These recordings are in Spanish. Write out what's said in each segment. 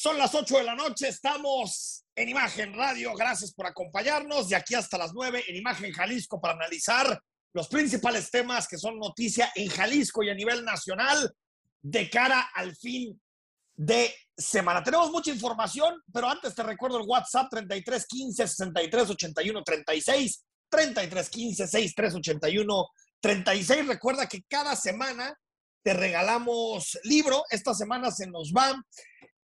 Son las 8 de la noche, estamos en Imagen Radio. Gracias por acompañarnos. De aquí hasta las 9 en Imagen Jalisco para analizar los principales temas que son noticia en Jalisco y a nivel nacional de cara al fin de semana. Tenemos mucha información, pero antes te recuerdo el WhatsApp 33 15 63 81 36, 33 15 63 81 36. Recuerda que cada semana te regalamos libro. Esta semana se nos va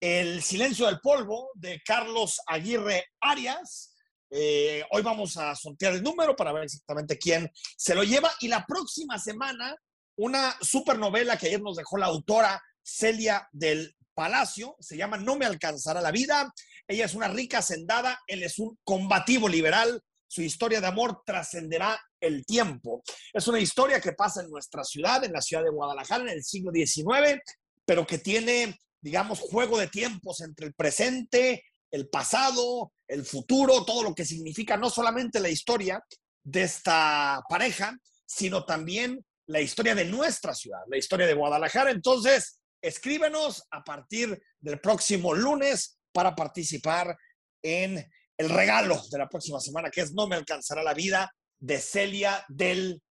el silencio del polvo de Carlos Aguirre Arias. Eh, hoy vamos a sortear el número para ver exactamente quién se lo lleva. Y la próxima semana, una supernovela que ayer nos dejó la autora Celia del Palacio, se llama No me alcanzará la vida. Ella es una rica hacendada, él es un combativo liberal. Su historia de amor trascenderá el tiempo. Es una historia que pasa en nuestra ciudad, en la ciudad de Guadalajara, en el siglo XIX, pero que tiene digamos, juego de tiempos entre el presente, el pasado, el futuro, todo lo que significa no solamente la historia de esta pareja, sino también la historia de nuestra ciudad, la historia de Guadalajara. Entonces, escríbenos a partir del próximo lunes para participar en el regalo de la próxima semana, que es No me alcanzará la vida de Celia del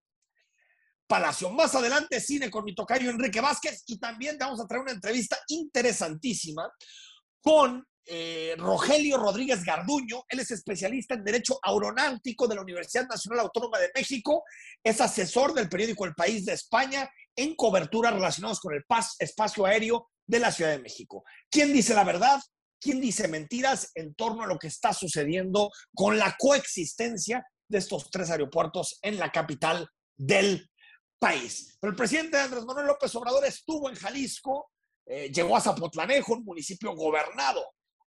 Palacio. Más adelante, cine con mi tocayo Enrique Vázquez y también te vamos a traer una entrevista interesantísima con eh, Rogelio Rodríguez Garduño. Él es especialista en Derecho Aeronáutico de la Universidad Nacional Autónoma de México. Es asesor del periódico El País de España en coberturas relacionadas con el espacio aéreo de la Ciudad de México. ¿Quién dice la verdad? ¿Quién dice mentiras en torno a lo que está sucediendo con la coexistencia de estos tres aeropuertos en la capital del país. Pero el presidente Andrés Manuel López Obrador estuvo en Jalisco, eh, llegó a Zapotlanejo, un municipio gobernado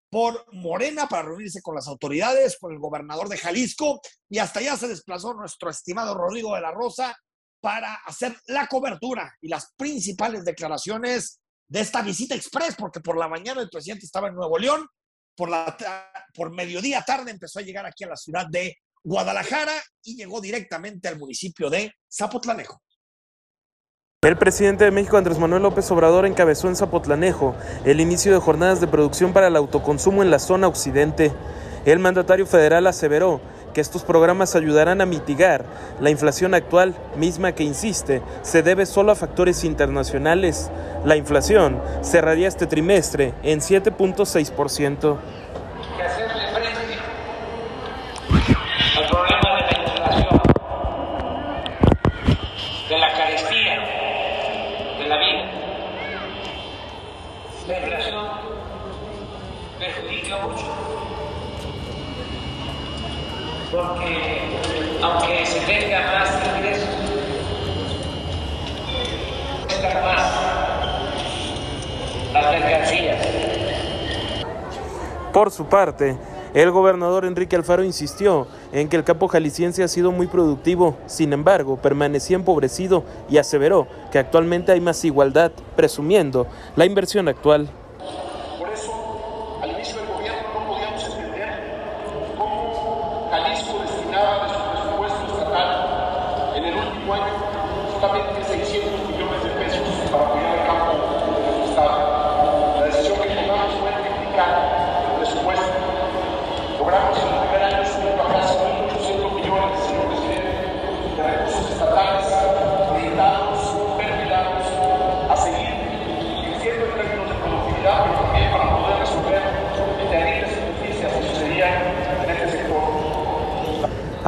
por Morena para reunirse con las autoridades, con el gobernador de Jalisco, y hasta allá se desplazó nuestro estimado Rodrigo de la Rosa para hacer la cobertura y las principales declaraciones de esta visita express, porque por la mañana el presidente estaba en Nuevo León, por, la, por mediodía tarde empezó a llegar aquí a la ciudad de Guadalajara y llegó directamente al municipio de Zapotlanejo. El presidente de México, Andrés Manuel López Obrador, encabezó en Zapotlanejo el inicio de jornadas de producción para el autoconsumo en la zona occidente. El mandatario federal aseveró que estos programas ayudarán a mitigar la inflación actual, misma que, insiste, se debe solo a factores internacionales. La inflación cerraría este trimestre en 7.6%. aunque se tenga más ingresos, más las mercancías. Por su parte, el gobernador Enrique Alfaro insistió en que el campo jalisciense ha sido muy productivo, sin embargo, permanecía empobrecido y aseveró que actualmente hay más igualdad, presumiendo la inversión actual.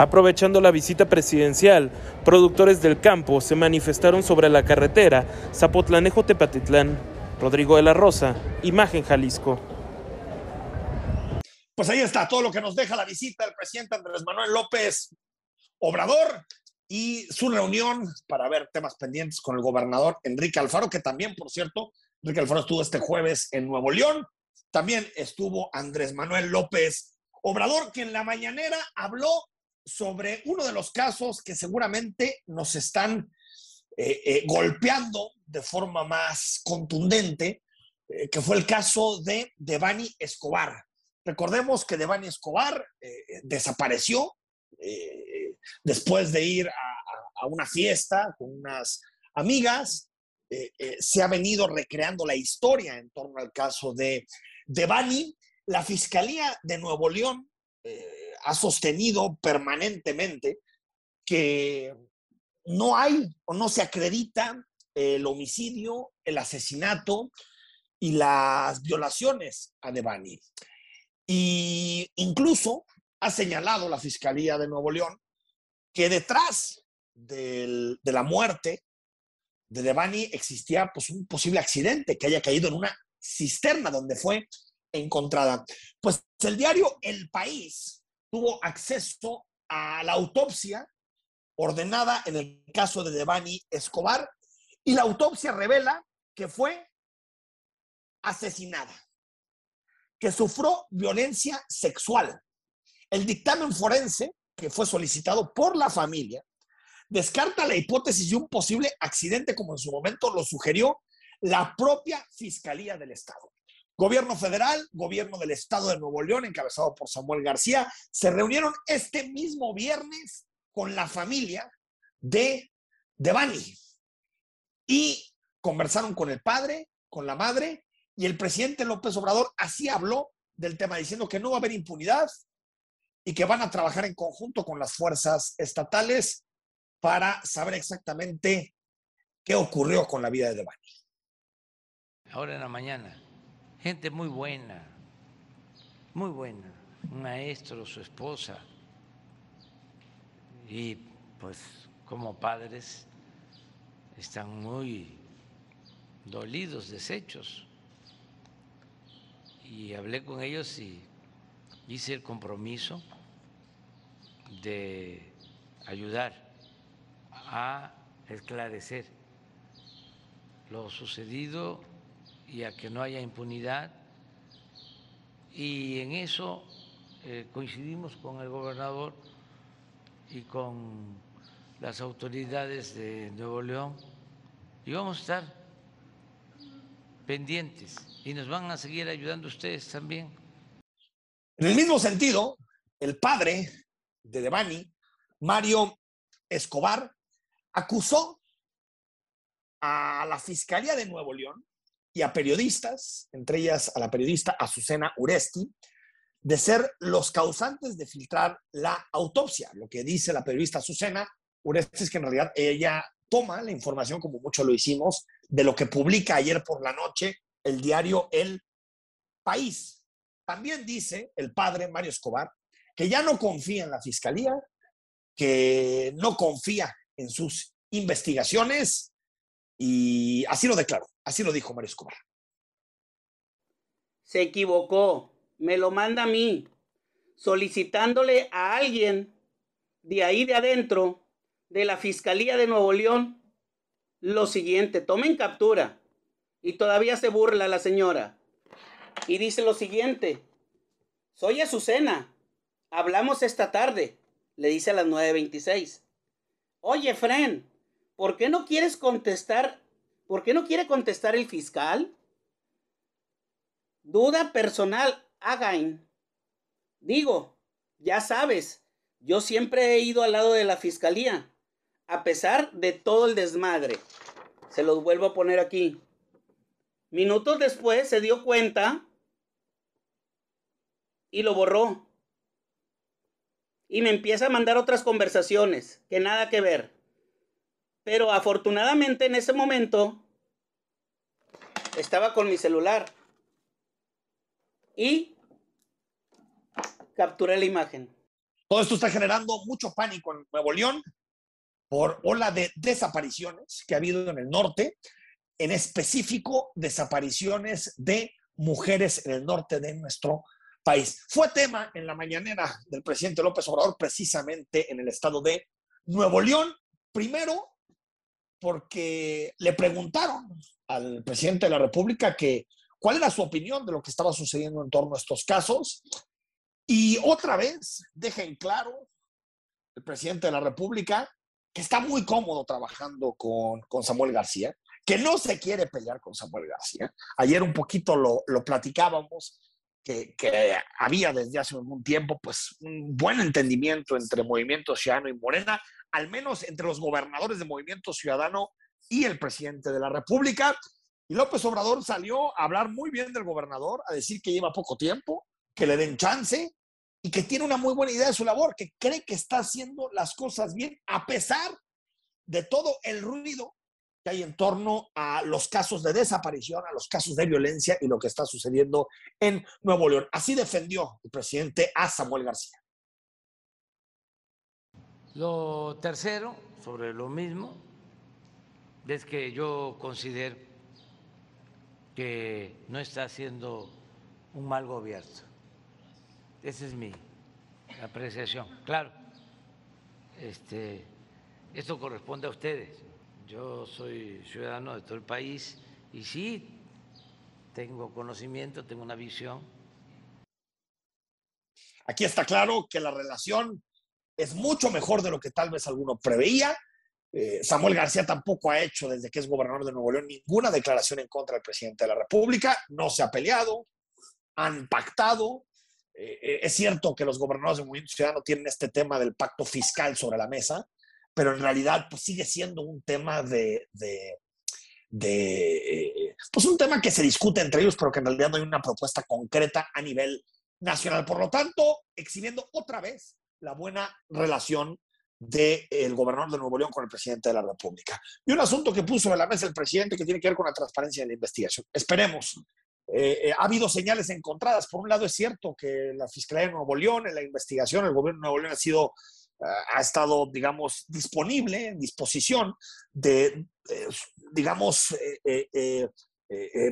Aprovechando la visita presidencial, productores del campo se manifestaron sobre la carretera Zapotlanejo-Tepatitlán. Rodrigo de la Rosa, Imagen Jalisco. Pues ahí está todo lo que nos deja la visita del presidente Andrés Manuel López Obrador y su reunión para ver temas pendientes con el gobernador Enrique Alfaro, que también, por cierto, Enrique Alfaro estuvo este jueves en Nuevo León. También estuvo Andrés Manuel López Obrador, que en la mañanera habló sobre uno de los casos que seguramente nos están eh, eh, golpeando de forma más contundente, eh, que fue el caso de Devani Escobar. Recordemos que Devani Escobar desapareció después de ir a, a, una fiesta con unas amigas. se ha venido recreando la historia en torno al caso de Devani, la Fiscalía de Nuevo León ha sostenido permanentemente que no hay o no se acredita el homicidio, el asesinato y las violaciones a Devani. Y incluso ha señalado la Fiscalía de Nuevo León que detrás de la muerte de Devani existía pues, un posible accidente que haya caído en una cisterna donde fue encontrada. Pues el diario El País tuvo acceso a la autopsia ordenada en el caso de Devani Escobar y la autopsia revela que fue asesinada, que sufrió violencia sexual. El dictamen forense que fue solicitado por la familia descarta la hipótesis de un posible accidente como en su momento lo sugirió la propia Fiscalía del Estado. Gobierno federal, gobierno del Estado de Nuevo León, encabezado por Samuel García, se reunieron este mismo viernes con la familia de Devani y conversaron con el padre, con la madre, y el presidente López Obrador así habló del tema, diciendo que no va a haber impunidad y que van a trabajar en conjunto con las fuerzas estatales para saber exactamente qué ocurrió con la vida de Devani. Ahora en la mañana, gente muy buena, muy buena, un maestro, su esposa, y pues como padres están muy dolidos, deshechos. Y hablé con ellos y hice el compromiso de ayudar a esclarecer lo sucedido y a que no haya impunidad. Y en eso eh, coincidimos con el gobernador y con las autoridades de Nuevo León y vamos a estar pendientes y nos van a seguir ayudando ustedes también. En el mismo sentido, el padre de Devani, Mario Escobar, acusó a la Fiscalía de Nuevo León y a periodistas, entre ellas a la periodista Azucena Uresti, de ser los causantes de filtrar la autopsia. Lo que dice la periodista Azucena Uresti es que en realidad ella toma la información, como mucho lo hicimos, de lo que publica ayer por la noche el diario El País. También dice el padre Mario Escobar que ya no confía en la fiscalía, que no confía en sus investigaciones y así lo declaró, así lo dijo Mario Escobar. Se equivocó, me lo manda a mí, solicitándole a alguien de ahí de adentro, de la Fiscalía de Nuevo León, lo siguiente, tomen captura. Y todavía se burla la señora. Y dice lo siguiente, soy Azucena, hablamos esta tarde, le dice a las 9.26. Oye, Fren, ¿por qué no quieres contestar? ¿Por qué no quiere contestar el fiscal? Duda personal, Again. Digo, ya sabes, yo siempre he ido al lado de la fiscalía, a pesar de todo el desmadre. Se los vuelvo a poner aquí. Minutos después se dio cuenta y lo borró y me empieza a mandar otras conversaciones que nada que ver. Pero afortunadamente en ese momento estaba con mi celular y capturé la imagen. Todo esto está generando mucho pánico en Nuevo León por ola de desapariciones que ha habido en el norte, en específico desapariciones de mujeres en el norte de nuestro país. Fue tema en la mañanera del presidente López Obrador precisamente en el estado de Nuevo León. Primero, porque le preguntaron al presidente de la República que cuál era su opinión de lo que estaba sucediendo en torno a estos casos. Y otra vez deja en claro el presidente de la República que está muy cómodo trabajando con, con Samuel García, que no se quiere pelear con Samuel García. Ayer un poquito lo, lo platicábamos que, había desde hace algún tiempo, pues un buen entendimiento entre Movimiento Ciudadano y Morena, al menos entre los gobernadores de Movimiento Ciudadano y el presidente de la República. Y López Obrador salió a hablar muy bien del gobernador, a decir que lleva poco tiempo, que le den chance y que tiene una muy buena idea de su labor, que cree que está haciendo las cosas bien a pesar de todo el ruido que hay en torno a los casos de desaparición, a los casos de violencia y lo que está sucediendo en Nuevo León. Así defendió el presidente a Samuel García. Lo tercero, sobre lo mismo, es que yo considero que no está haciendo un mal gobierno. Esa es mi apreciación. Claro, este, esto corresponde a ustedes. Yo soy ciudadano de todo el país y sí tengo conocimiento, tengo una visión. Aquí está claro que la relación es mucho mejor de lo que tal vez alguno preveía. Eh, Samuel García tampoco ha hecho desde que es gobernador de Nuevo León ninguna declaración en contra del presidente de la República, no se ha peleado, han pactado. Eh, eh, es cierto que los gobernadores de Movimiento Ciudadano tienen este tema del pacto fiscal sobre la mesa, pero en realidad pues, sigue siendo un tema de, de, de pues un tema que se discute entre ellos, pero que en realidad no hay una propuesta concreta a nivel nacional. Por lo tanto, exhibiendo otra vez la buena relación del gobernador de Nuevo León con el presidente de la República. Y un asunto que puso en la mesa el presidente que tiene que ver con la transparencia de la investigación. Esperemos. Eh, eh, ha habido señales encontradas. Por un lado, es cierto que la Fiscalía de Nuevo León, en la investigación, el gobierno de Nuevo León ha sido, ha estado, digamos, disponible, en disposición de, eh, digamos, eh,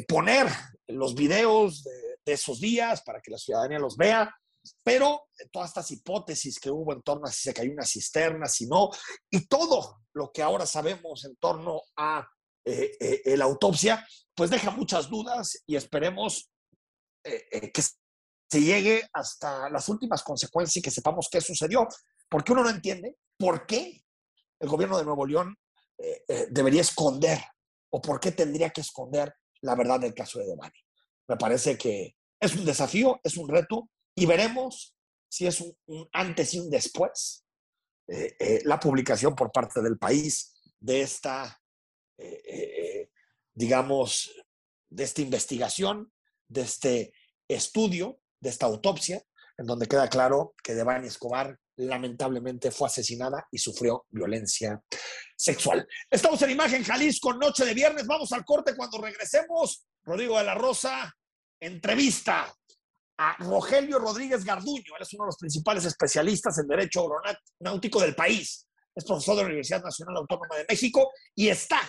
poner los videos de, de esos días para que la ciudadanía los vea. Pero todas estas hipótesis que hubo en torno a si se cayó una cisterna, si no, y todo lo que ahora sabemos en torno a eh, eh, la autopsia, pues deja muchas dudas y esperemos eh, que se llegue hasta las últimas consecuencias y que sepamos qué sucedió, porque uno no entiende por qué el gobierno de Nuevo León debería esconder o por qué tendría que esconder la verdad del caso de Devani. Me parece que es un desafío, es un reto y veremos si es un, antes y un después eh, eh, la publicación por parte del país de esta, eh, digamos, de esta investigación, de este estudio, de esta autopsia, en donde queda claro que Devani Escobar lamentablemente fue asesinada y sufrió violencia sexual. Estamos en Imagen Jalisco, noche de viernes. Vamos al corte cuando regresemos. Rodrigo de la Rosa, entrevista a Rogelio Rodríguez Garduño. Él es uno de los principales especialistas en Derecho Aeronáutico del país. Es profesor de la Universidad Nacional Autónoma de México y está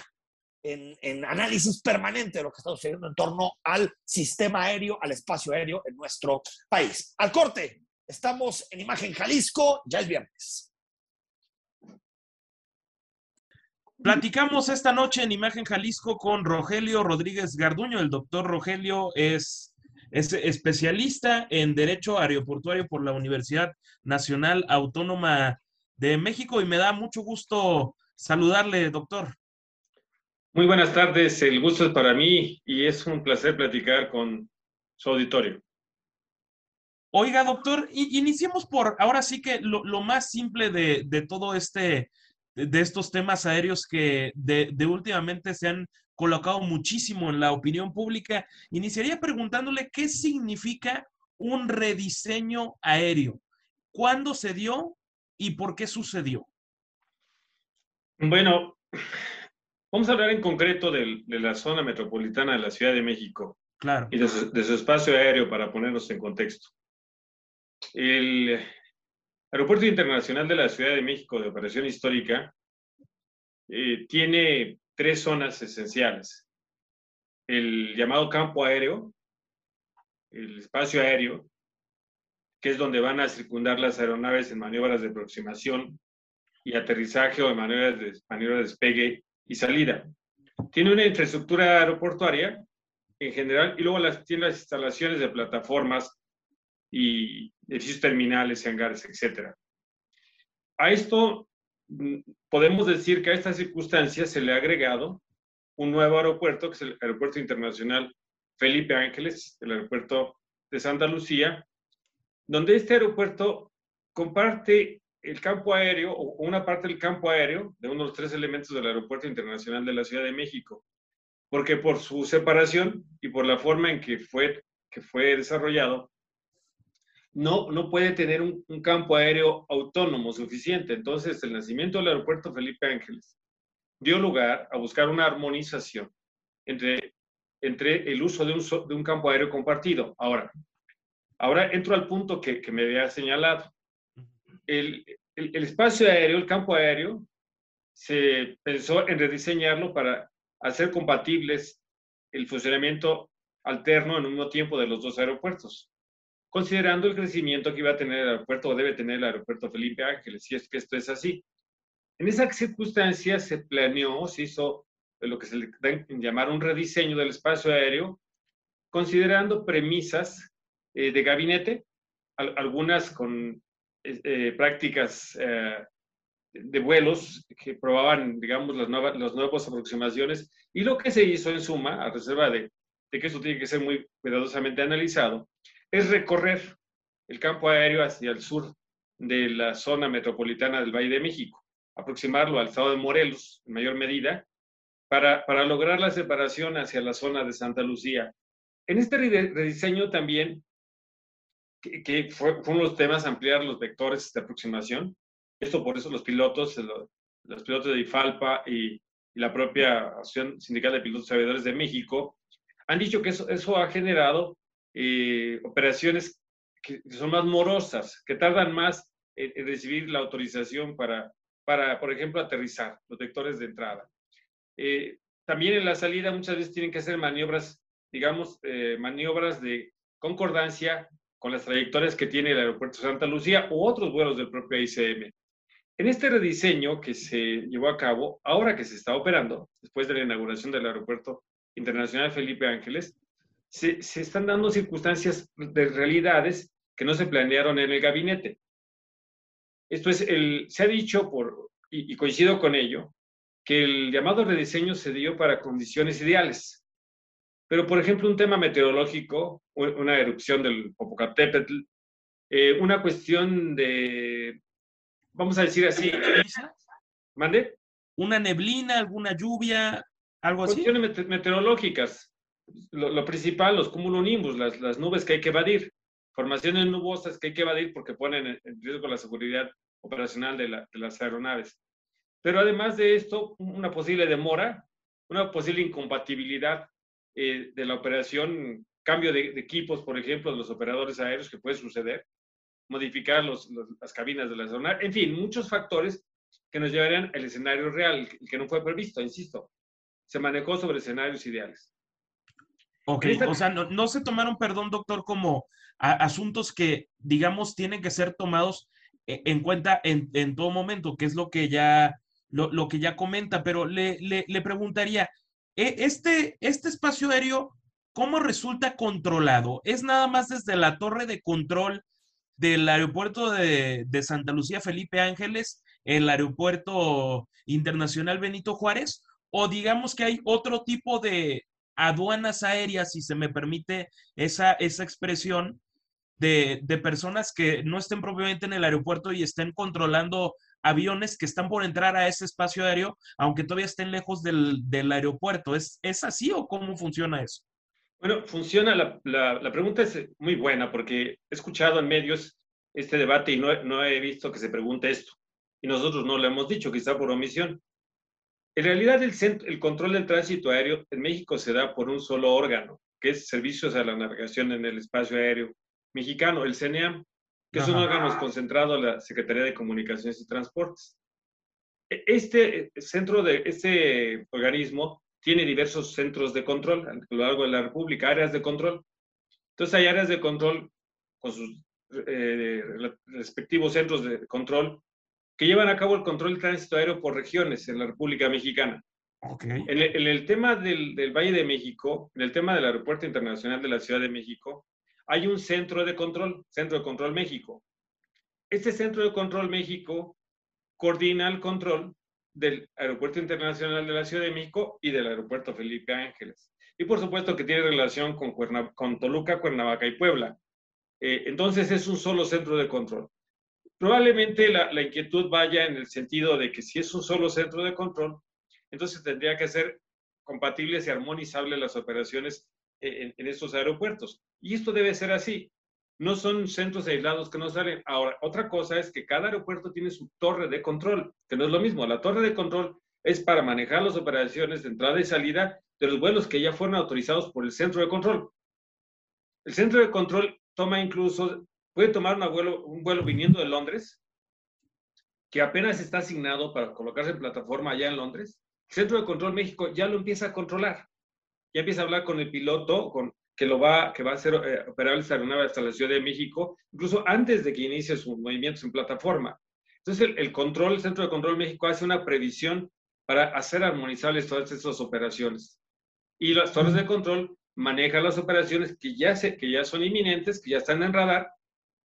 en, en, análisis permanente de lo que está sucediendo en torno al sistema aéreo, al espacio aéreo en nuestro país. Al corte, estamos en Imagen Jalisco, ya es viernes. Platicamos esta noche en Imagen Jalisco con Rogelio Rodríguez Garduño. El doctor Rogelio es es especialista en Derecho Aeroportuario por la Universidad Nacional Autónoma de México y me da mucho gusto saludarle, doctor. Muy buenas tardes, el gusto es para mí y es un placer platicar con su auditorio. Oiga, doctor, iniciemos por ahora sí que lo, lo más simple de, de, todo este, de estos temas aéreos que de, de últimamente se han colocado muchísimo en la opinión pública. Iniciaría preguntándole qué significa un rediseño aéreo. ¿Cuándo se dio y por qué sucedió? Bueno, vamos a hablar en concreto de, de la zona metropolitana de la Ciudad de México. Claro. Y de su, de su espacio aéreo para ponernos en contexto. El Aeropuerto Internacional de la Ciudad de México de Operación Histórica eh, tiene tres zonas esenciales. El llamado campo aéreo, el espacio aéreo, que es donde van a circundar las aeronaves en maniobras de aproximación y aterrizaje o en maniobras de, maniobras de despegue y salida. Tiene una infraestructura aeroportuaria en general y luego las, tiene las instalaciones de plataformas y edificios terminales, hangares, etc. A esto podemos decir que a esta circunstancia se le ha agregado un nuevo aeropuerto, que es el Aeropuerto Internacional Felipe Ángeles, el aeropuerto de Santa Lucía, donde este aeropuerto comparte el campo aéreo o una parte del campo aéreo de uno de los tres elementos del Aeropuerto Internacional de la Ciudad de México. porque por su separación y por la forma en que fue, que fue desarrollado, no, no puede tener un, campo aéreo autónomo suficiente. Entonces, el nacimiento del aeropuerto Felipe Ángeles dio lugar a buscar una armonización entre, entre el uso de un, de un campo aéreo compartido. Ahora, ahora entro al punto que, que me había señalado. El, el- el espacio aéreo, el campo aéreo, se pensó en rediseñarlo para hacer compatibles el funcionamiento alterno en un mismo tiempo de los dos aeropuertos, considerando el crecimiento que iba a tener el aeropuerto o debe tener el aeropuerto Felipe Ángeles, si es que esto es así. En esa circunstancia se planeó, se hizo lo que se le llamar un rediseño del espacio aéreo, considerando premisas eh, de gabinete, al- algunas con eh, prácticas eh, de vuelos que probaban, digamos, las nuevas, las nuevas aproximaciones. Y lo que se hizo en suma, a reserva de, de que eso tiene que ser muy cuidadosamente analizado, es recorrer el campo aéreo hacia el sur de la zona metropolitana del Valle de México, aproximarlo al estado de Morelos en mayor medida, para, para lograr la separación hacia la zona de Santa Lucía. En este rediseño también, que, que fue, uno de los temas, ampliar los vectores de aproximación. Esto por eso los pilotos, lo- los pilotos de IFALPA y, y la propia Asociación Sindical de Pilotos Aviadores de México han dicho que eso, eso ha generado eh, operaciones que son más morosas, que tardan más en, recibir la autorización para, para, por ejemplo, aterrizar los vectores de entrada. Eh, también en la salida muchas veces tienen que hacer maniobras, digamos, eh, maniobras de concordancia con las trayectorias que tiene el aeropuerto Santa Lucía u otros vuelos del propio ICM. En este rediseño que se llevó a cabo, ahora que se está operando, después de la inauguración del Aeropuerto Internacional Felipe Ángeles, se, se están dando circunstancias de realidades que no se planearon en el gabinete. Esto es, el, se ha dicho, por, y, y coincido con ello, que el llamado rediseño se dio para condiciones ideales. Pero, por ejemplo, un tema meteorológico, una erupción del Popocatépetl, eh, una cuestión de, vamos a decir así, ¿mande? ¿Una neblina, alguna lluvia, algo así? Cuestiones mete- meteorológicas. Lo, lo principal, los cumulonimbus, las, las nubes que hay que evadir. Formaciones nubosas que hay que evadir porque ponen en, riesgo la seguridad operacional de, la- de las aeronaves. Pero además de esto, una posible demora, una posible incompatibilidad eh, de la operación, cambio de, equipos, por ejemplo, de los operadores aéreos que puede suceder, modificar los- las cabinas de las aeronaves, en fin, muchos factores que nos llevarían al escenario real, el que no fue previsto, insisto. Se manejó sobre escenarios ideales. Ok, o sea, no, no se tomaron, perdón, doctor, como a- asuntos que, digamos, tienen que ser tomados e- en cuenta en, en todo momento, que es lo que ya, lo, lo que ya comenta, pero le, le, le preguntaría, ¿e- este, este espacio aéreo, ¿cómo resulta controlado? ¿Es nada más desde la torre de control del aeropuerto de, de Santa Lucía Felipe Ángeles, el aeropuerto internacional Benito Juárez? O digamos que hay otro tipo de aduanas aéreas, si se me permite esa, esa expresión, de, de personas que no estén propiamente en el aeropuerto y estén controlando aviones que están por entrar a ese espacio aéreo, aunque todavía estén lejos del, aeropuerto. ¿Es, ¿Es así o cómo funciona eso? Bueno, funciona, la, la, pregunta es muy buena porque he escuchado en medios este debate y no, no he visto que se pregunte esto. Y nosotros no lo hemos dicho, quizá por omisión. En realidad, el, cent- el control del tránsito aéreo en México se da por un solo órgano, que es Servicios a la Navegación en el Espacio Aéreo Mexicano, el CNEAM, que es un Ajá. órgano concentrado en la Secretaría de Comunicaciones y Transportes. E- Este eh, centro de este organismo tiene diversos centros de control a lo largo de la República, áreas de control. Entonces hay áreas de control con sus eh, respectivos centros de control que llevan a cabo el control del tránsito aéreo por regiones en la República Mexicana. Ok. En el, en el tema del, del Valle de México, en el tema del Aeropuerto Internacional de la Ciudad de México, hay un centro de control, Centro de Control México. Este Centro de Control México coordina el control del Aeropuerto Internacional de la Ciudad de México y del Aeropuerto Felipe Ángeles. Y por supuesto que tiene relación con, Cuerna- con Toluca, Cuernavaca y Puebla. Eh, entonces es un solo centro de control. Probablemente la, inquietud vaya en el sentido de que si es un solo centro de control, entonces tendría que ser compatibles y armonizables las operaciones en, en estos aeropuertos. Y esto debe ser así. No son centros aislados que no salen. Ahora, otra cosa es que cada aeropuerto tiene su torre de control, que no es lo mismo. La torre de control es para manejar las operaciones de entrada y salida de los vuelos que ya fueron autorizados por el centro de control. El centro de control toma incluso, puede tomar vuelo, un vuelo viniendo de Londres, que apenas está asignado para colocarse en plataforma allá en Londres. El centro de control México ya lo empieza a controlar. Ya empieza a hablar con el piloto, con, que, lo va, que va a ser eh, operable esta aeronave hasta la Ciudad de México, incluso antes de que inicie sus movimientos en plataforma. Entonces, el, el, control, el Centro de Control México hace una previsión para hacer armonizables todas estas operaciones. Y las torres de control manejan las operaciones que ya, se, que ya son inminentes, que ya están en radar,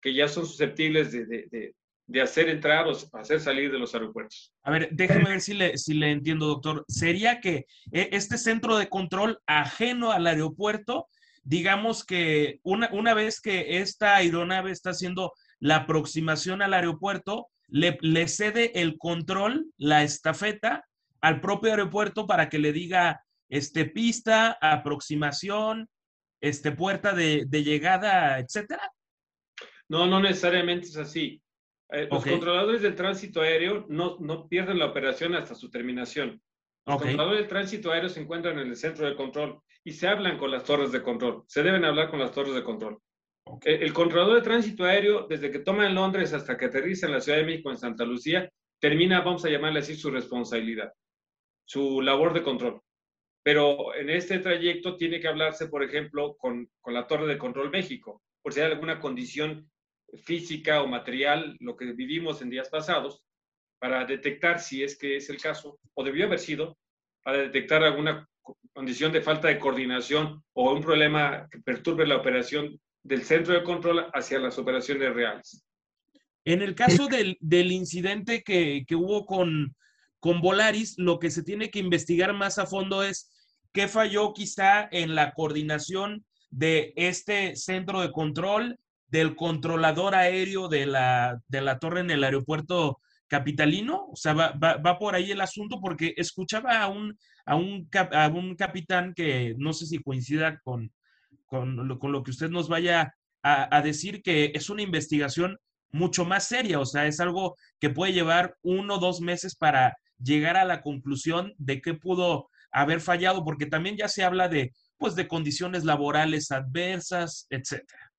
que ya son susceptibles de, de, de, hacer entrar o hacer salir de los aeropuertos. A ver, déjeme ver si le, si le entiendo, doctor. ¿Sería que eh, este centro de control ajeno al aeropuerto, digamos que una, una vez que esta aeronave está haciendo la aproximación al aeropuerto, le, le cede el control, la estafeta, al propio aeropuerto para que le diga este, pista, aproximación, este, puerta de, de llegada, etcétera? No, no necesariamente es así. Eh, los okay. controladores del tránsito aéreo no, no, pierden la operación hasta su terminación. Los okay. controladores del tránsito aéreo se encuentran en el centro de control y se hablan con las torres de control. Se deben hablar con las torres de control. Okay. El, el, controlador de tránsito aéreo, desde que toma en Londres hasta que aterriza en la Ciudad de México, en Santa Lucía, termina, vamos a llamarle así, su responsabilidad, su labor de control pero en este trayecto tiene que hablarse, por ejemplo, con, con, la Torre de Control México, por si hay alguna condición física o material, lo que vivimos en días pasados, para detectar si es que es el caso, o debió haber sido, para detectar alguna condición de falta de coordinación o un problema que perturbe la operación del centro de control hacia las operaciones reales. En el caso del, del incidente que, que hubo con, con Volaris, lo que se tiene que investigar más a fondo es qué falló quizá en la coordinación de este centro de control, del controlador aéreo de la, de la torre en el aeropuerto capitalino. O sea, va, va, va por ahí el asunto porque escuchaba a un, a un, a un capitán que no sé si coincida con, con, lo, con lo que usted nos vaya a, a decir, que es una investigación mucho más seria, o sea, es algo que puede llevar uno o dos meses para llegar a la conclusión de qué pudo haber fallado, porque también ya se habla de, pues, de condiciones laborales adversas, etcétera.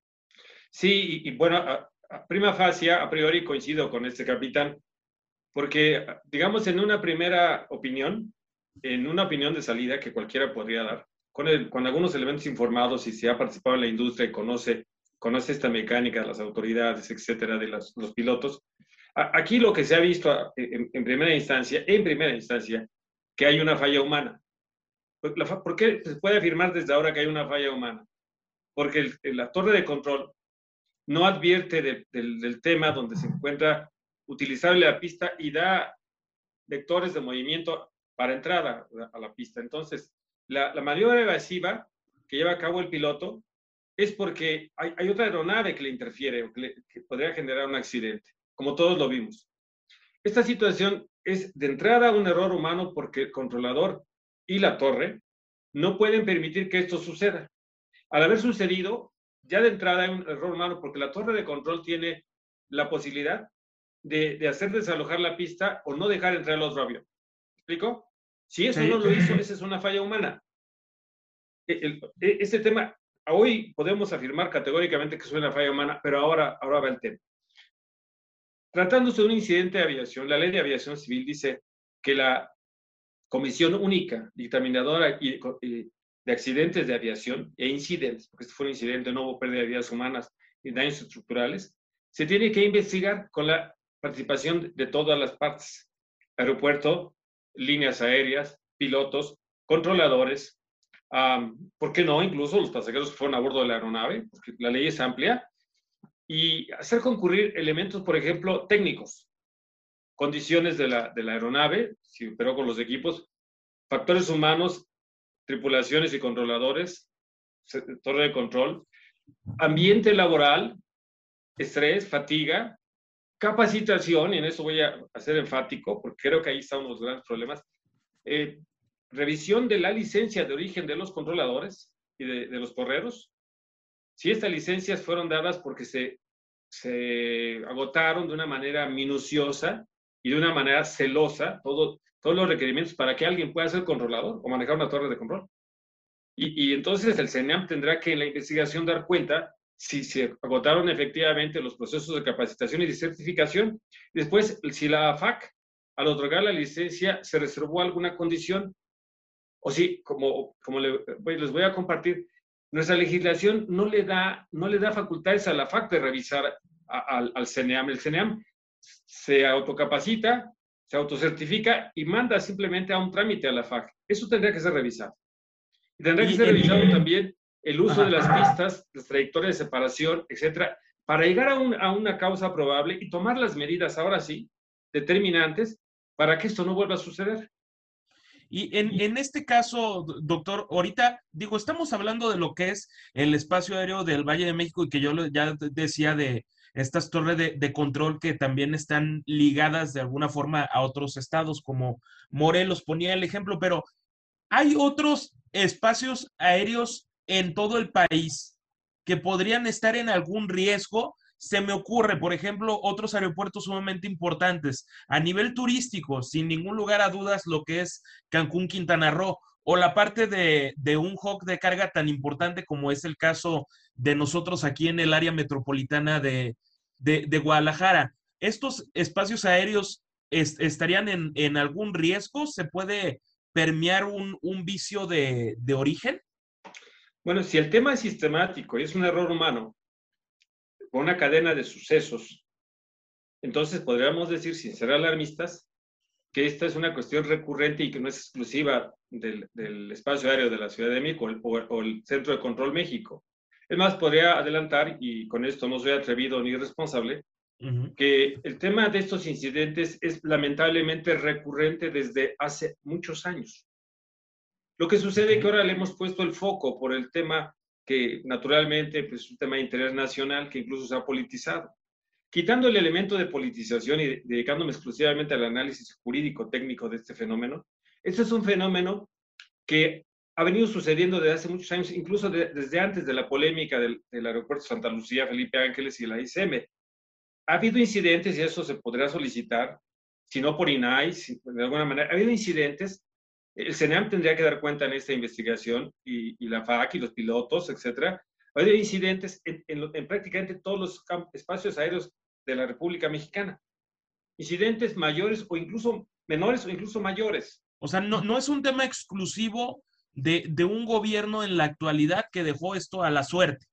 Sí, y, bueno, a, a, prima facie, a priori coincido con este capitán, porque, digamos, en una primera opinión, en una opinión de salida que cualquiera podría dar, con, algunos elementos informados y se ha participado en la industria y conoce, conoce esta mecánica, las autoridades, etcétera, de los pilotos, Aquí lo que se ha visto en, en, primera instancia, en primera instancia, que hay una falla humana. ¿Por qué se puede afirmar desde ahora que hay una falla humana? Porque el, la torre de control no advierte de, del, tema donde se encuentra utilizable la pista y da vectores de movimiento para entrada a la pista. Entonces, la, la maniobra evasiva que lleva a cabo el piloto es porque hay, hay otra aeronave que le interfiere o que podría generar un accidente como todos lo vimos. Esta situación es de entrada un error humano porque el controlador y la torre no pueden permitir que esto suceda. Al haber sucedido, ya de entrada hay un error humano porque la torre de control tiene la posibilidad de, de hacer desalojar la pista o no dejar entrar el otro avión. ¿Explico? Si eso sí. no lo hizo, esa es una falla humana. El, el, este tema, hoy podemos afirmar categóricamente que es una falla humana, pero ahora, ahora va el tema. Tratándose de un incidente de aviación, la ley de aviación civil dice que la Comisión Única Dictaminadora de Accidentes de Aviación e Incidentes, porque este fue un incidente, no hubo pérdida de vidas humanas y daños estructurales, se tiene que investigar con la participación de todas las partes, aeropuerto, líneas aéreas, pilotos, controladores, um, ¿por qué no? Incluso los pasajeros que fueron a bordo de la aeronave, porque la ley es amplia, y hacer concurrir elementos, por ejemplo, técnicos, condiciones de la, de la aeronave, si operó con los equipos, factores humanos, tripulaciones y controladores, torre de control, ambiente laboral, estrés, fatiga, capacitación, y en eso voy a ser enfático, porque creo que ahí están los grandes problemas, eh, revisión de la licencia de origen de los controladores y de, de los correros. Si estas licencias fueron dadas porque se, se agotaron de una manera minuciosa y de una manera celosa todo, todos los requerimientos para que alguien pueda ser controlador o manejar una torre de control. Y, y entonces el CENEAM tendrá que en la investigación dar cuenta si se agotaron efectivamente los procesos de capacitación y de certificación. Después, si la FAC, al otorgar la licencia, se reservó alguna condición, o si, como, como les voy a compartir, nuestra legislación no le da, no le da facultades a la FAC de revisar al, al CENEAM. El CENEAM se autocapacita, se autocertifica y manda simplemente a un trámite a la FAC. Eso tendría que ser revisado. Y tendría que ser revisado también el uso de las pistas, las trayectorias de separación, etcétera, para llegar a, un, a, una causa probable y tomar las medidas, ahora sí, determinantes, para que esto no vuelva a suceder. Y en, en, este caso, doctor, ahorita digo, estamos hablando de lo que es el espacio aéreo del Valle de México y que yo ya decía de estas torres de, control que también están ligadas de alguna forma a otros estados, como Morelos ponía el ejemplo, pero hay otros espacios aéreos en todo el país que podrían estar en algún riesgo. Se me ocurre, por ejemplo, otros aeropuertos sumamente importantes a nivel turístico, sin ningún lugar a dudas, lo que es Cancún, Quintana Roo, o la parte de, un hawk de carga tan importante como es el caso de nosotros aquí en el área metropolitana de, Guadalajara. ¿Estos espacios aéreos est estarían en, algún riesgo? ¿Se puede permear un, vicio de, origen? Bueno, si el tema es sistemático y es un error humano, una cadena de sucesos, entonces podríamos decir, sin ser alarmistas, que esta es una cuestión recurrente y que no es exclusiva del, del espacio aéreo de la Ciudad de México o, o, el Centro de Control México. Es más, podría adelantar, y con esto no soy atrevido ni irresponsable, uh -huh. que el tema de estos incidentes es lamentablemente recurrente desde hace muchos años. Lo que sucede es que ahora le hemos puesto el foco por el tema que naturalmente pues, es un tema internacional que incluso se ha politizado. Quitando el elemento de politización y dedicándome exclusivamente al análisis jurídico técnico de este fenómeno, este es un fenómeno que ha venido sucediendo desde hace muchos años, incluso de, desde antes de la polémica del, del, aeropuerto Santa Lucía, Felipe Ángeles y la ICM. Ha habido incidentes, y eso se podrá solicitar, si no por INAI, si, de alguna manera, ha habido incidentes el CENAM tendría que dar cuenta en esta investigación y, y la FAC y los pilotos, etcétera. Hay incidentes en, en, en, prácticamente todos los espacios aéreos de la República Mexicana. Incidentes mayores o incluso menores o incluso mayores. O sea, no, no es un tema exclusivo de, de un gobierno en la actualidad que dejó esto a la suerte.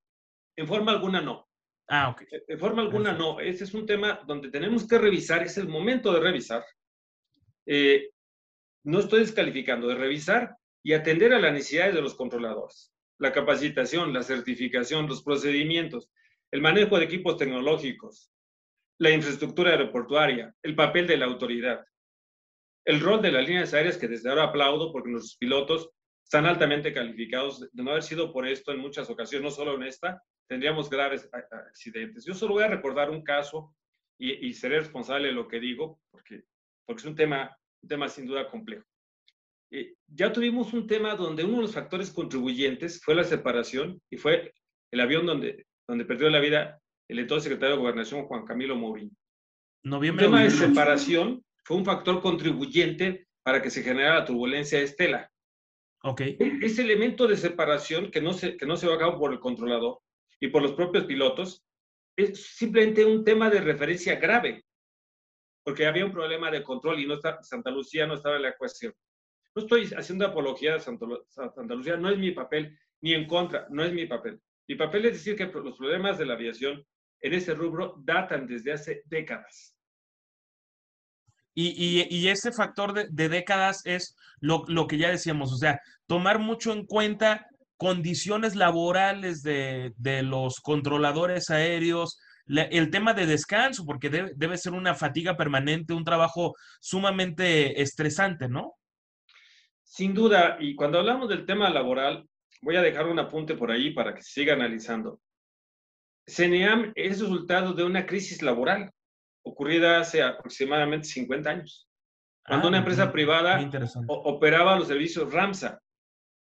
En forma alguna no. Ah, ok. En forma alguna no. Ese es un tema donde tenemos que revisar, es el momento de revisar. Eh, no estoy descalificando, de revisar y atender a las necesidades de los controladores. La capacitación, la certificación, los procedimientos, el manejo de equipos tecnológicos, la infraestructura aeroportuaria, el papel de la autoridad, el rol de las líneas aéreas que desde ahora aplaudo porque nuestros pilotos están altamente calificados. De no haber sido por esto en muchas ocasiones, no solo en esta, tendríamos graves accidentes. Yo solo voy a recordar un caso y, seré responsable de lo que digo porque, porque es un tema un tema sin duda complejo. Eh, ya tuvimos un tema donde uno de los factores contribuyentes fue la separación y fue el avión donde, donde perdió la vida el entonces secretario de Gobernación, Juan Camilo Mourinho. Noviembre el tema de separación fue un factor contribuyente para que se generara la turbulencia de Estela. Okay. Ese elemento de separación que no, se, que no se va a cabo por el controlador y por los propios pilotos es simplemente un tema de referencia grave porque había un problema de control y no está, Santa Lucía no estaba en la ecuación. No estoy haciendo apología de Santa, Santa Lucía, no es mi papel, ni en contra, no es mi papel. Mi papel es decir que los problemas de la aviación en ese rubro datan desde hace décadas. Y, y, y ese factor de, de décadas es lo, lo, que ya decíamos, o sea, tomar mucho en cuenta condiciones laborales de, de los controladores aéreos, el tema de descanso, porque debe, debe, ser una fatiga permanente, un trabajo sumamente estresante, ¿no? Sin duda, y cuando hablamos del tema laboral, voy a dejar un apunte por ahí para que se siga analizando. CENEAM es resultado de una crisis laboral ocurrida hace aproximadamente 50 años. cuando Ah, una empresa muy- privada operaba los servicios RAMSA.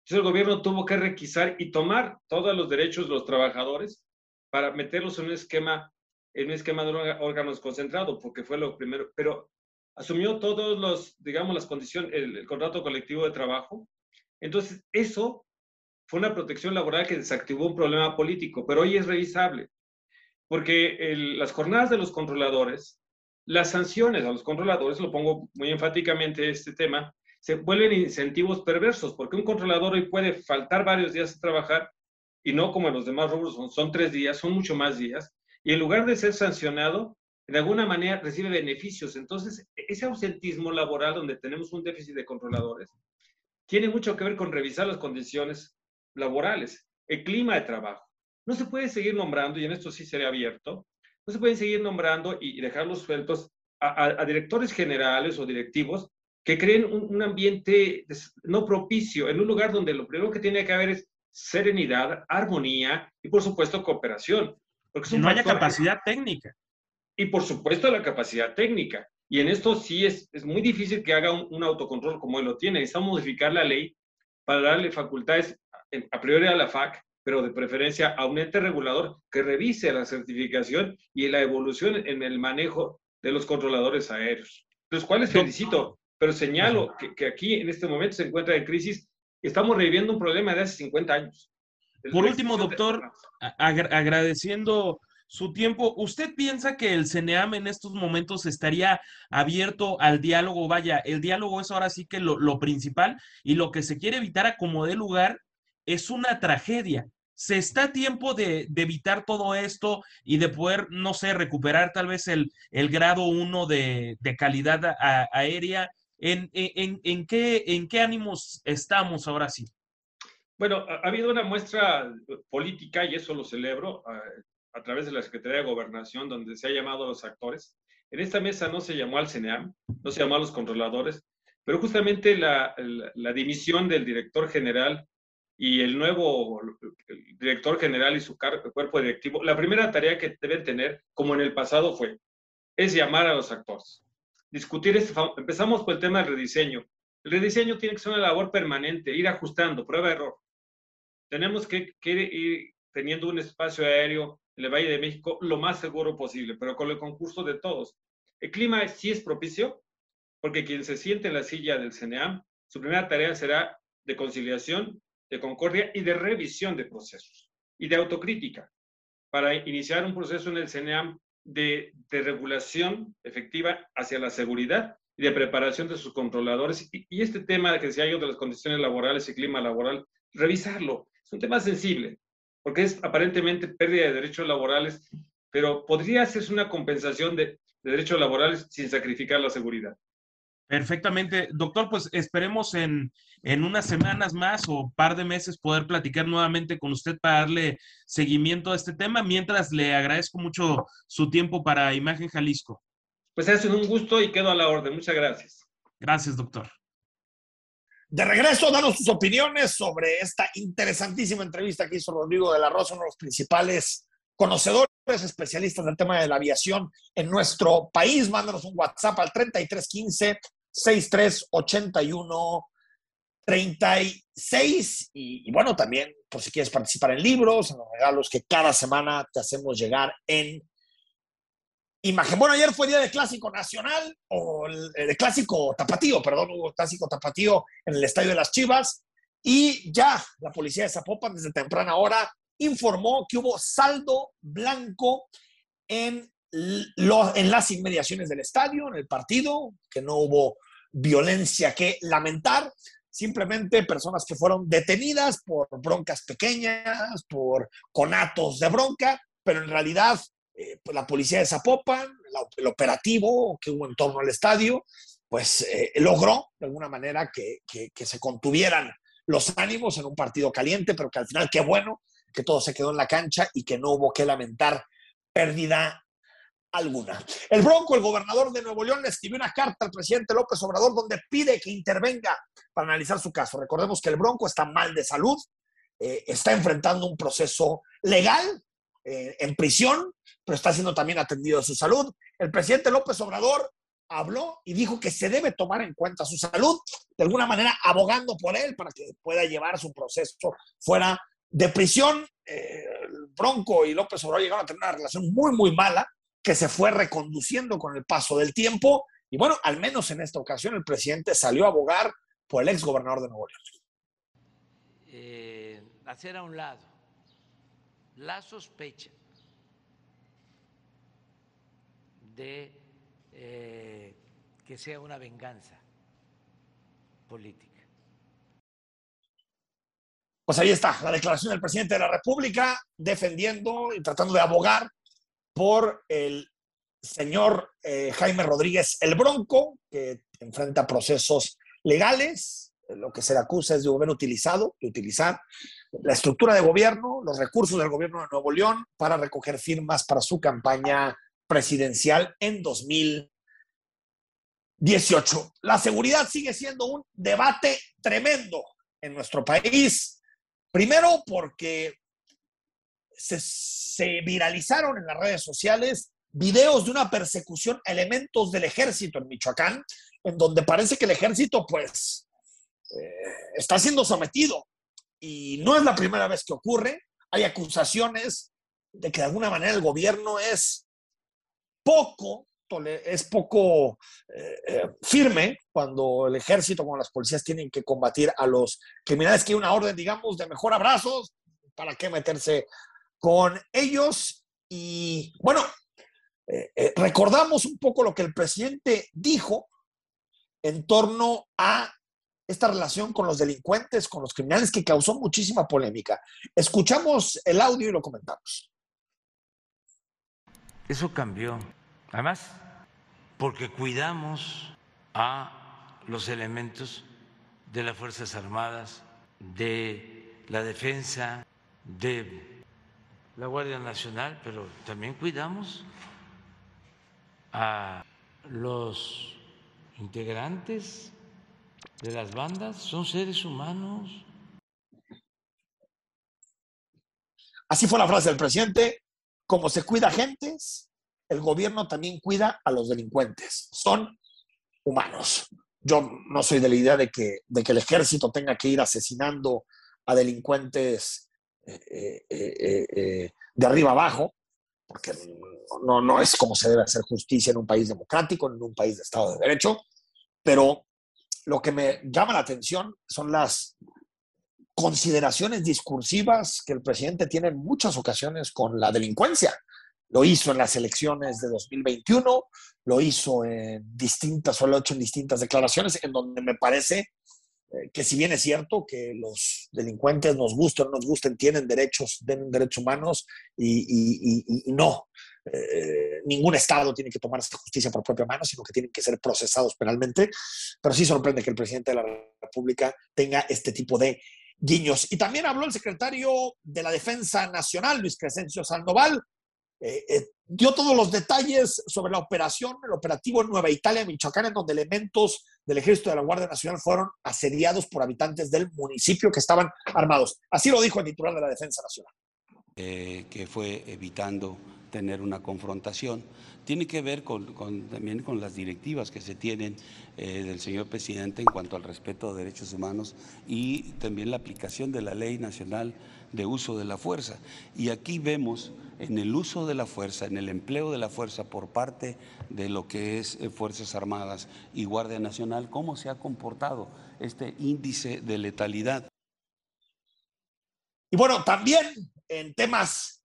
Entonces el gobierno tuvo que requisar y tomar todos los derechos de los trabajadores para meterlos en un esquema, en un esquema de órganos concentrados, porque fue lo primero, pero asumió todos los, digamos, las condiciones, el, el contrato colectivo de trabajo. Entonces, eso fue una protección laboral que desactivó un problema político, pero hoy es revisable, porque el- las jornadas de los controladores, las sanciones a los controladores, lo pongo muy enfáticamente este tema, se vuelven incentivos perversos, porque un controlador hoy puede faltar varios días a trabajar y no como en los demás rubros, son, son tres días, son mucho más días, y en lugar de ser sancionado, de alguna manera recibe beneficios. Entonces, ese ausentismo laboral donde tenemos un déficit de controladores, tiene mucho que ver con revisar las condiciones laborales, el clima de trabajo. No se puede seguir nombrando, y en esto sí seré abierto, no se pueden seguir nombrando y dejarlos sueltos a, a- a directores generales o directivos que creen un, un ambiente no propicio en un lugar donde lo primero que tiene que haber es serenidad, armonía y, por supuesto, cooperación. Porque no haya capacidad técnica. y por supuesto la capacidad técnica. Y en esto sí es, es muy difícil que haga un, un autocontrol como él lo tiene. Necesitamos modificar la ley para darle facultades a priori a la FAC, pero de preferencia a un ente regulador que revise la certificación y la evolución en el manejo de los controladores aéreos. Los cuales felicito, pero señalo que, que aquí en este momento se encuentra en crisis estamos reviviendo un problema de hace 50 años. Por último, doctor, agra- agradeciendo su tiempo, ¿usted piensa que el CNEAM en estos momentos estaría abierto al diálogo? Vaya, el diálogo es ahora sí que lo, lo principal y lo que se quiere evitar a como dé lugar es una tragedia. ¿Se está a tiempo de, de evitar todo esto y de poder, no sé, recuperar tal vez el, el grado 1 de, de calidad aérea? ¿En, en, en qué, ¿En qué ánimos estamos ahora sí? Bueno, ha, ha habido una muestra política, y eso lo celebro, a, través de la Secretaría de Gobernación, donde se ha llamado a los actores. En esta mesa no se llamó al CNEAM, no se llamó a los controladores, pero justamente la- la dimisión del director general y el nuevo el director general y su cuerpo directivo, la primera tarea que deben tener, como en el pasado fue, es llamar a los actores. Discutir, este, empezamos por el tema del rediseño. El rediseño tiene que ser una labor permanente, ir ajustando, prueba-error tenemos que, que ir teniendo un espacio aéreo en el Valle de México lo más seguro posible, pero con el concurso de todos. El clima sí es propicio, porque quien se siente en la silla del CNEAM, su primera tarea será de conciliación, de concordia y de revisión de procesos y de autocrítica para iniciar un proceso en el CNEAM de, de regulación efectiva hacia la seguridad y de preparación de sus controladores. Y, este tema que decía yo de las condiciones laborales y clima laboral, revisarlo. Es un tema sensible, porque es aparentemente pérdida de derechos laborales, pero podría hacerse una compensación de derechos laborales sin sacrificar la seguridad. Perfectamente. Doctor, pues esperemos en, en unas semanas más o par de meses poder platicar nuevamente con usted para darle seguimiento a este tema, mientras le agradezco mucho su tiempo para Imagen Jalisco. Pues ha sido un gusto y quedo a la orden. Muchas gracias. Gracias, doctor. De regreso, danos tus opiniones sobre esta interesantísima entrevista que hizo Rodrigo de la Rosa, uno de los principales conocedores, especialistas del tema de la aviación en nuestro país. Mándanos un WhatsApp al 3315 6381 36 y, y bueno, también por si quieres participar en libros, en los regalos que cada semana te hacemos llegar en imagen. Bueno, ayer fue día de clásico nacional, o de clásico tapatío, perdón, hubo clásico tapatío en el estadio de las Chivas, y ya la policía de Zapopan desde temprana hora informó que hubo saldo blanco en, en las inmediaciones del estadio, en el partido, que no hubo violencia que lamentar, simplemente personas que fueron detenidas por broncas pequeñas, por conatos de bronca, pero en realidad eh, pues la policía de Zapopan, el operativo que hubo en torno al estadio, pues eh, logró de alguna manera que, que, que, se contuvieran los ánimos en un partido caliente, pero que al final qué bueno que todo se quedó en la cancha y que no hubo que lamentar pérdida alguna. El Bronco, el gobernador de Nuevo León, le escribió una carta al presidente López Obrador donde pide que intervenga para analizar su caso. Recordemos que el Bronco está mal de salud, eh, está enfrentando un proceso legal eh, en prisión, pero está siendo también atendido de su salud. El presidente López Obrador habló y dijo que se debe tomar en cuenta su salud, de alguna manera abogando por él para que pueda llevar su proceso fuera de prisión. Eh, Bronco y López Obrador llegaron a tener una relación muy, muy mala que se fue reconduciendo con el paso del tiempo. Y bueno, al menos en esta ocasión el presidente salió a abogar por el ex gobernador de Nuevo León. Eh, hacer a un lado la sospecha de eh, que sea una venganza política. Pues ahí está, la declaración del presidente de la República defendiendo y tratando de abogar por el señor eh, Jaime Rodríguez el Bronco, que enfrenta procesos legales. Lo que se le acusa es de haber utilizado, de utilizar la estructura de gobierno, los recursos del gobierno de Nuevo León para recoger firmas para su campaña presidencial en 2018. La seguridad sigue siendo un debate tremendo en nuestro país. Primero porque se, viralizaron en las redes sociales videos de una persecución a elementos del ejército en Michoacán, en donde parece que el ejército pues eh, está siendo sometido. Y no es la primera vez que ocurre. Hay acusaciones de que de alguna manera el gobierno es poco, es poco eh, eh, firme cuando el ejército, cuando las policías tienen que combatir a los criminales, que hay una orden, digamos, de mejor abrazos, ¿para qué meterse con ellos? Y bueno, eh, recordamos un poco lo que el presidente dijo en torno a esta relación con los delincuentes, con los criminales, que causó muchísima polémica. Escuchamos el audio y lo comentamos. Eso cambió. Además, porque cuidamos a los elementos de las Fuerzas Armadas, de la defensa, de la Guardia Nacional, pero también cuidamos a los integrantes de las bandas, son seres humanos. Así fue la frase del presidente, como se cuida gentes, el gobierno también cuida a los delincuentes. Son humanos. Yo no soy de la idea de que, de que el ejército tenga que ir asesinando a delincuentes eh, eh, eh, de arriba abajo, porque no, no es como se debe hacer justicia en un país democrático, en un país de Estado de Derecho, pero lo que me llama la atención son las consideraciones discursivas que el presidente tiene en muchas ocasiones con la delincuencia. Lo hizo en las elecciones de 2021, lo hizo en distintas, o lo ha hecho en distintas declaraciones, en donde me parece eh, que si bien es cierto que los delincuentes nos gusten o no nos gusten, tienen derechos, tienen derechos humanos y, no, eh, ningún Estado tiene que tomar esta justicia por propia mano, sino que tienen que ser procesados penalmente. Pero sí sorprende que el presidente de la República tenga este tipo de guiños. Y también habló el secretario de la Defensa Nacional, Luis Crescencio Sandoval, eh, eh, dio todos los detalles sobre la operación, el operativo en Nueva Italia, Michoacán, en donde elementos del ejército de la Guardia Nacional fueron asediados por habitantes del municipio que estaban armados. Así lo dijo el titular de la Defensa Nacional. Eh, que fue evitando tener una confrontación. Tiene que ver también con las directivas que se tienen del señor presidente en cuanto al respeto de derechos humanos y también la aplicación de la ley nacional de uso de la fuerza. Y aquí vemos en el uso de la fuerza, en el empleo de la fuerza por parte de lo que es eh, Fuerzas Armadas y Guardia Nacional, cómo se ha comportado este índice de letalidad. Y bueno, también en temas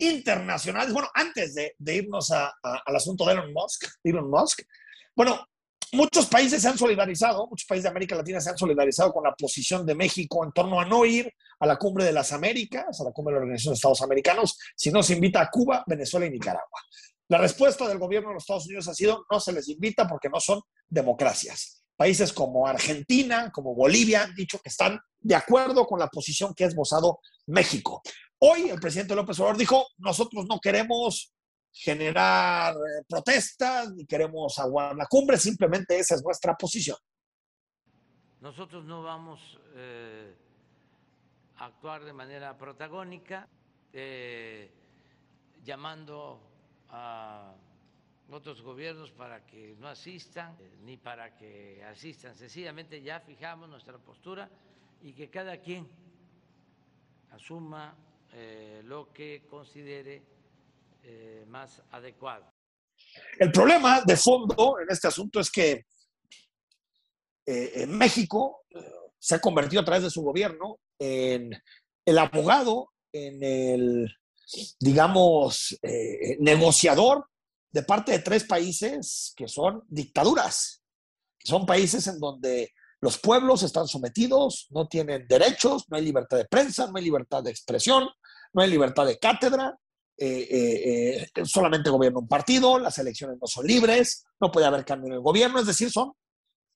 internacionales, bueno, antes de, irnos al asunto de Elon Musk, Elon Musk, bueno, muchos países se han solidarizado, muchos países de América Latina se han solidarizado con la posición de México en torno a no ir a la cumbre de las Américas, a la cumbre de la Organización de Estados Americanos, si no se invita a Cuba, Venezuela y Nicaragua. La respuesta del gobierno de los Estados Unidos ha sido no se les invita porque no son democracias. Países como Argentina, como Bolivia han dicho que están de acuerdo con la posición que ha esbozado México. Hoy el presidente López Obrador dijo, nosotros no queremos generar eh, protestas ni queremos aguardar la cumbre, simplemente esa es nuestra posición. Nosotros no vamos eh, a actuar de manera protagónica, eh, llamando a otros gobiernos para que no asistan, ni para que asistan. Sencillamente ya fijamos nuestra postura y que cada quien asuma eh, lo que considere eh, más adecuado. El problema de fondo en este asunto es que eh, en México se ha convertido a través de su gobierno en el abogado, en el, digamos, negociador de parte de tres países que son dictaduras. Son países en donde los pueblos están sometidos, no tienen derechos, no hay libertad de prensa, no hay libertad de expresión, no hay libertad de cátedra, eh, eh, eh, solamente gobierna un partido, las elecciones no son libres, no puede haber cambio en el gobierno, es decir, son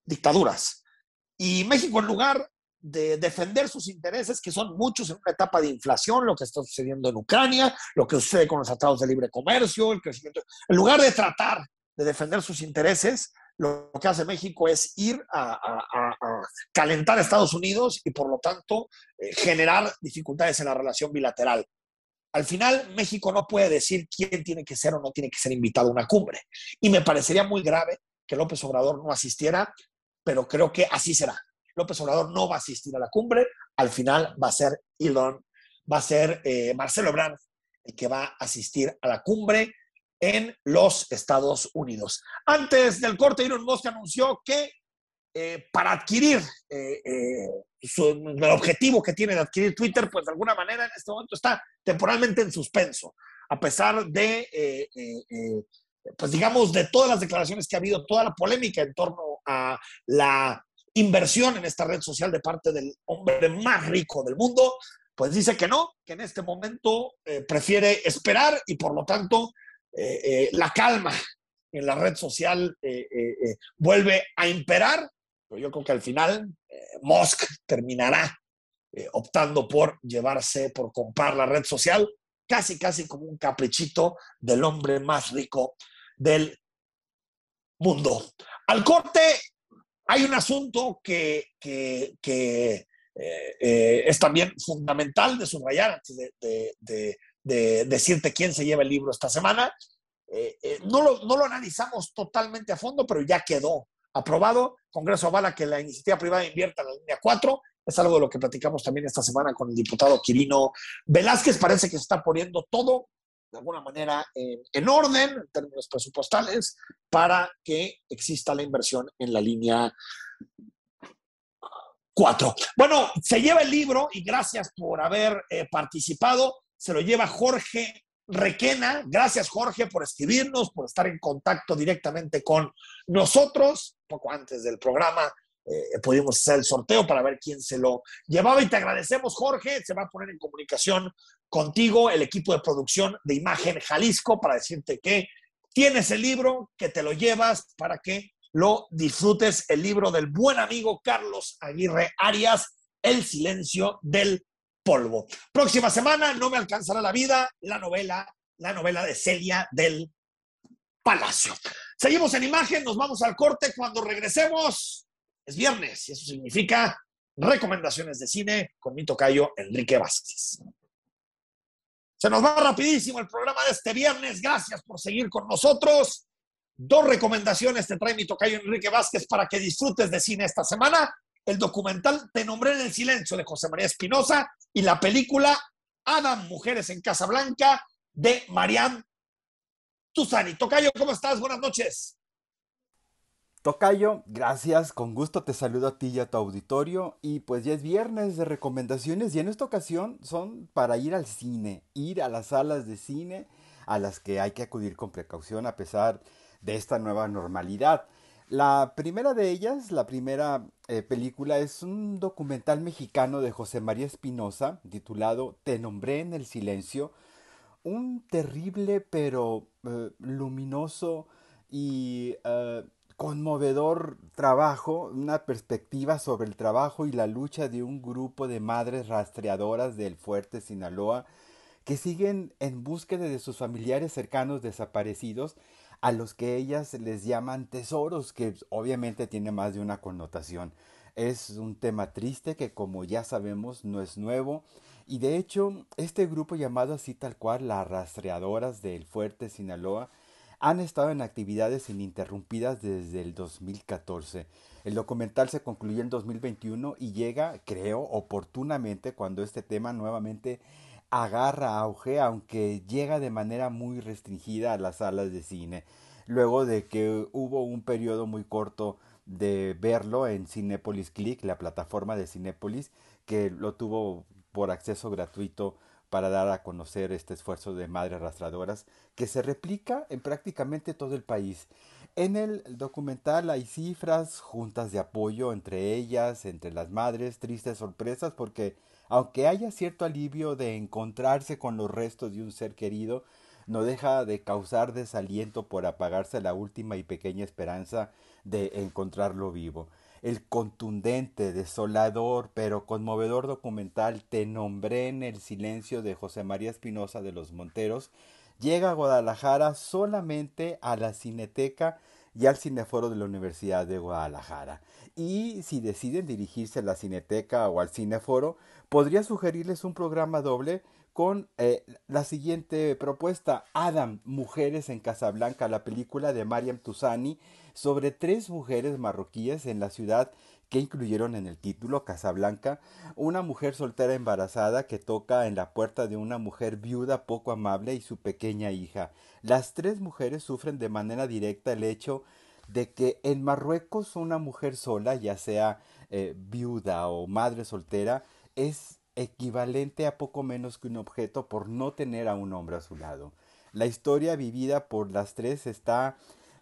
dictaduras. Y México, en lugar de defender sus intereses, que son muchos en una etapa de inflación, lo que está sucediendo en Ucrania, lo que sucede con los tratados de libre comercio, el crecimiento, en lugar de tratar de defender sus intereses, lo que hace México es ir a, calentar a Estados Unidos y por lo tanto eh, generar dificultades en la relación bilateral. Al final, México no puede decir quién tiene que ser o no tiene que ser invitado a una cumbre. Y me parecería muy grave que López Obrador no asistiera, pero creo que así será. López Obrador no va a asistir a la cumbre, al final va a ser Elon, va a ser eh, Marcelo Ebrard el que va a asistir a la cumbre en los Estados Unidos. Antes del corte, Elon Musk anunció que eh, para adquirir eh, eh, el objetivo que tiene de adquirir Twitter, pues de alguna manera en este momento está temporalmente en suspenso, a pesar de, pues digamos, de todas las declaraciones que ha habido, toda la polémica en torno a la inversión en esta red social de parte del hombre más rico del mundo, pues dice que no, que en este momento prefiere esperar y por lo tanto eh, eh, la calma en la red social eh, vuelve a imperar, pero yo creo que al final Musk terminará optando por llevarse, por comprar la red social, casi, casi como un caprichito del hombre más rico del mundo. Al corte, hay un asunto que, es también fundamental de subrayar de decirte quién se lleva el libro esta semana. Eh, eh, no, lo, no, lo, analizamos totalmente a fondo, pero ya quedó aprobado. Congreso avala que la iniciativa privada invierta en la línea 4. Es algo de lo que platicamos también esta semana con el diputado Quirino Velázquez. Parece que se está poniendo todo de alguna manera en orden en términos presupuestales para que exista la inversión en la línea 4. Bueno, se lleva el libro y gracias por haber eh, participado se lo lleva Jorge Requena. Gracias, Jorge, por escribirnos, por estar en contacto directamente con nosotros. Poco antes del programa eh, pudimos hacer el sorteo para ver quién se lo llevaba y te agradecemos, Jorge. Se va a poner en comunicación contigo el equipo de producción de Imagen Jalisco para decirte que tienes el libro, que te lo llevas para que lo disfrutes, el libro del buen amigo Carlos Aguirre Arias, El silencio del polvo. Próxima semana, no me alcanzará la vida, la novela, la novela de Celia del Palacio. Seguimos en imagen, nos vamos al corte cuando regresemos. Es viernes y eso significa recomendaciones de cine con mi tocayo Enrique Vázquez. Se nos va rapidísimo el programa de este viernes. Gracias por seguir con nosotros. Dos recomendaciones te trae mi tocayo Enrique Vázquez para que disfrutes de cine esta semana el documental Te nombré en el silencio de José María Espinosa y la película Adam, Mujeres en Casablanca de Mariam Tuzani. Tocayo, ¿cómo estás? Buenas noches. Tocayo, gracias, con gusto te saludo a ti y a tu auditorio y pues ya es viernes de recomendaciones y en esta ocasión son para ir al cine, ir a las salas de cine a las que hay que acudir con precaución a pesar de esta nueva normalidad. La primera de ellas, la primera eh, película, es un documental mexicano de José María Espinosa titulado Te nombré en el silencio. Un terrible pero eh, luminoso y eh, conmovedor trabajo, una perspectiva sobre el trabajo y la lucha de un grupo de madres rastreadoras del fuerte Sinaloa que siguen en búsqueda de sus familiares cercanos desaparecidos a los que ellas les llaman tesoros, que obviamente tiene más de una connotación. Es un tema triste que como ya sabemos no es nuevo y de hecho este grupo llamado así tal cual las rastreadoras del fuerte Sinaloa han estado en actividades ininterrumpidas desde el 2014. El documental se concluyó en 2021 y llega, creo, oportunamente cuando este tema nuevamente agarra auge, aunque llega de manera muy restringida a las salas de cine, luego de que hubo un periodo muy corto de verlo en Cinepolis Click, la plataforma de Cinepolis, que lo tuvo por acceso gratuito para dar a conocer este esfuerzo de madres arrastradoras que se replica en prácticamente todo el país. En el documental hay cifras, juntas de apoyo entre ellas, entre las madres, tristes sorpresas porque aunque haya cierto alivio de encontrarse con los restos de un ser querido, no deja de causar desaliento por apagarse la última y pequeña esperanza de encontrarlo vivo. El contundente, desolador, pero conmovedor documental Te nombré en el silencio de José María Espinosa de los Monteros llega a Guadalajara solamente a la Cineteca y al Cineforo de la Universidad de Guadalajara. Y si deciden dirigirse a la Cineteca o al Cineforo, podría sugerirles un programa doble con eh, la siguiente propuesta, Adam, Mujeres en Casablanca, la película de Mariam Tusani sobre tres mujeres marroquíes en la ciudad que incluyeron en el título Casablanca, una mujer soltera embarazada que toca en la puerta de una mujer viuda poco amable y su pequeña hija. Las tres mujeres sufren de manera directa el hecho de que en Marruecos una mujer sola, ya sea eh, viuda o madre soltera, es equivalente a poco menos que un objeto por no tener a un hombre a su lado. La historia vivida por las tres está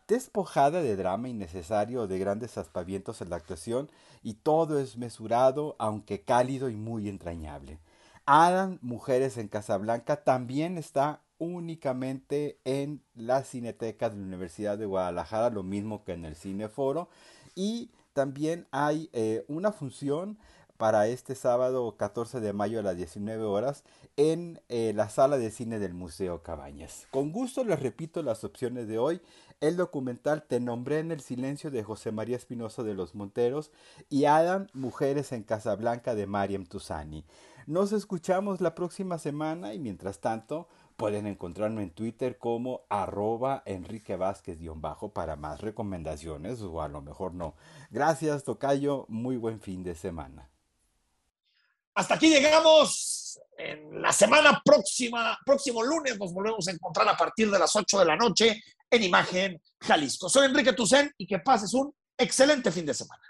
despojada de drama innecesario o de grandes aspavientos en la actuación y todo es mesurado, aunque cálido y muy entrañable. Adam, Mujeres en Casablanca, también está únicamente en la Cineteca de la Universidad de Guadalajara, lo mismo que en el Cineforo, y también hay eh, una función para este sábado 14 de mayo a las 19 horas en eh, la sala de cine del Museo Cabañas. Con gusto les repito las opciones de hoy. El documental Te nombré en el silencio de José María Espinosa de los Monteros y Adam, Mujeres en Casablanca de Mariam Tusani. Nos escuchamos la próxima semana y mientras tanto pueden encontrarme en Twitter como arroba Enrique Vázquez-bajo para más recomendaciones o a lo mejor no. Gracias Tocayo, muy buen fin de semana. Hasta aquí llegamos. En la semana próxima, próximo lunes, nos volvemos a encontrar a partir de las 8 de la noche en Imagen Jalisco. Soy Enrique Tucen y que pases un excelente fin de semana.